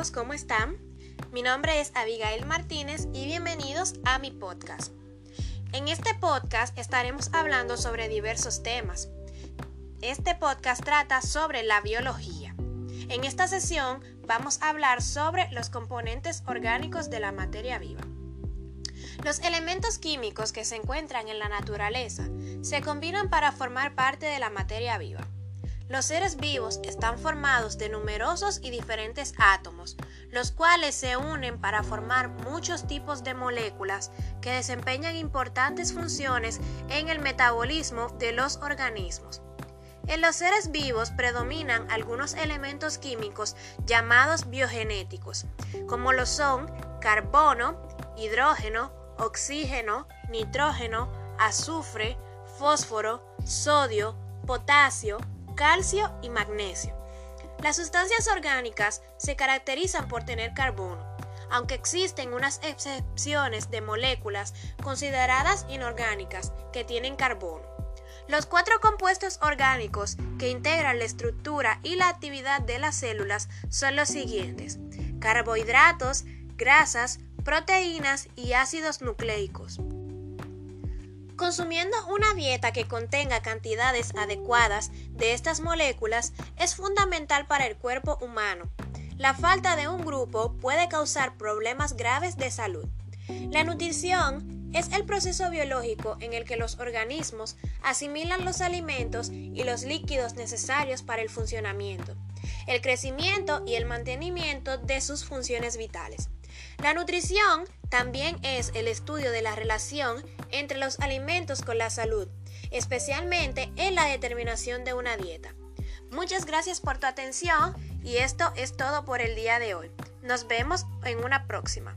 todos, ¿cómo están? Mi nombre es Abigail Martínez y bienvenidos a mi podcast. En este podcast estaremos hablando sobre diversos temas. Este podcast trata sobre la biología. En esta sesión vamos a hablar sobre los componentes orgánicos de la materia viva. Los elementos químicos que se encuentran en la naturaleza se combinan para formar parte de la materia viva. Los seres vivos están formados de numerosos y diferentes átomos, los cuales se unen para formar muchos tipos de moléculas que desempeñan importantes funciones en el metabolismo de los organismos. En los seres vivos predominan algunos elementos químicos llamados biogenéticos, como lo son carbono, hidrógeno, oxígeno, nitrógeno, azufre, fósforo, sodio, potasio, calcio y magnesio. Las sustancias orgánicas se caracterizan por tener carbono, aunque existen unas excepciones de moléculas consideradas inorgánicas que tienen carbono. Los cuatro compuestos orgánicos que integran la estructura y la actividad de las células son los siguientes: carbohidratos, grasas, proteínas y ácidos nucleicos. Consumiendo una dieta que contenga cantidades adecuadas de estas moléculas es fundamental para el cuerpo humano. La falta de un grupo puede causar problemas graves de salud. La nutrición es el proceso biológico en el que los organismos asimilan los alimentos y los líquidos necesarios para el funcionamiento, el crecimiento y el mantenimiento de sus funciones vitales. La nutrición también es el estudio de la relación entre los alimentos con la salud, especialmente en la determinación de una dieta. Muchas gracias por tu atención y esto es todo por el día de hoy. Nos vemos en una próxima.